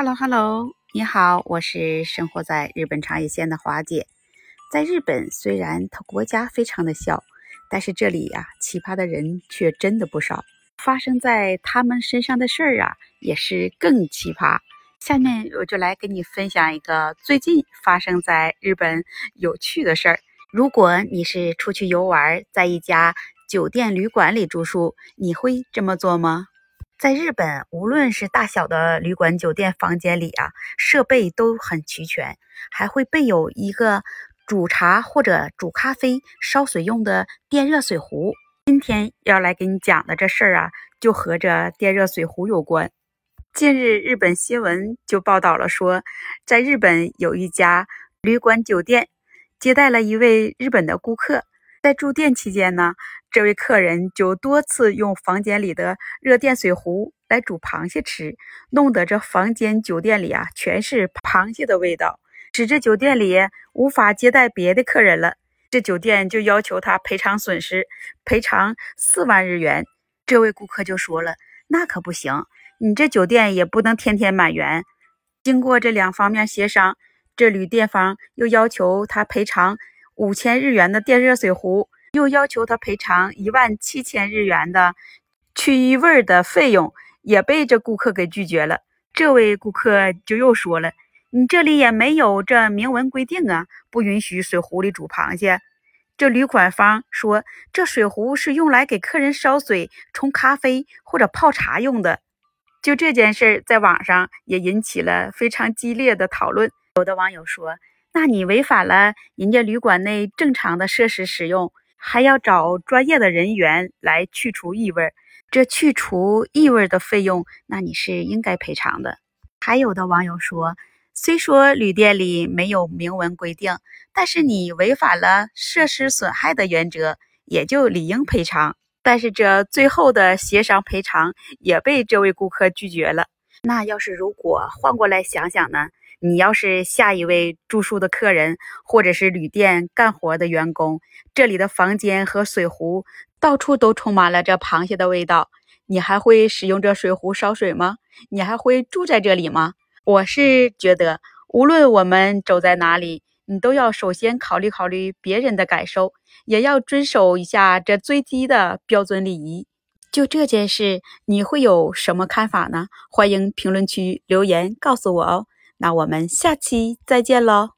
Hello，Hello，你好，我是生活在日本长野县的华姐。在日本，虽然它国家非常的小，但是这里呀，奇葩的人却真的不少。发生在他们身上的事儿啊，也是更奇葩。下面我就来跟你分享一个最近发生在日本有趣的事儿。如果你是出去游玩，在一家酒店旅馆里住宿，你会这么做吗？在日本，无论是大小的旅馆、酒店房间里啊，设备都很齐全，还会备有一个煮茶或者煮咖啡、烧水用的电热水壶。今天要来给你讲的这事儿啊，就和这电热水壶有关。近日，日本新闻就报道了说，在日本有一家旅馆酒店接待了一位日本的顾客。在住店期间呢，这位客人就多次用房间里的热电水壶来煮螃蟹吃，弄得这房间酒店里啊全是螃蟹的味道，使这酒店里无法接待别的客人了。这酒店就要求他赔偿损失，赔偿四万日元。这位顾客就说了：“那可不行，你这酒店也不能天天满员。”经过这两方面协商，这旅店方又要求他赔偿。五千日元的电热水壶，又要求他赔偿一万七千日元的去异味的费用，也被这顾客给拒绝了。这位顾客就又说了：“你这里也没有这明文规定啊，不允许水壶里煮螃蟹。”这旅馆方说：“这水壶是用来给客人烧水、冲咖啡或者泡茶用的。”就这件事，在网上也引起了非常激烈的讨论。有的网友说。那你违反了人家旅馆内正常的设施使用，还要找专业的人员来去除异味，这去除异味的费用，那你是应该赔偿的。还有的网友说，虽说旅店里没有明文规定，但是你违反了设施损害的原则，也就理应赔偿。但是这最后的协商赔偿也被这位顾客拒绝了。那要是如果换过来想想呢？你要是下一位住宿的客人，或者是旅店干活的员工，这里的房间和水壶到处都充满了这螃蟹的味道，你还会使用这水壶烧水吗？你还会住在这里吗？我是觉得，无论我们走在哪里，你都要首先考虑考虑别人的感受，也要遵守一下这最低的标准礼仪。就这件事，你会有什么看法呢？欢迎评论区留言告诉我哦。那我们下期再见喽。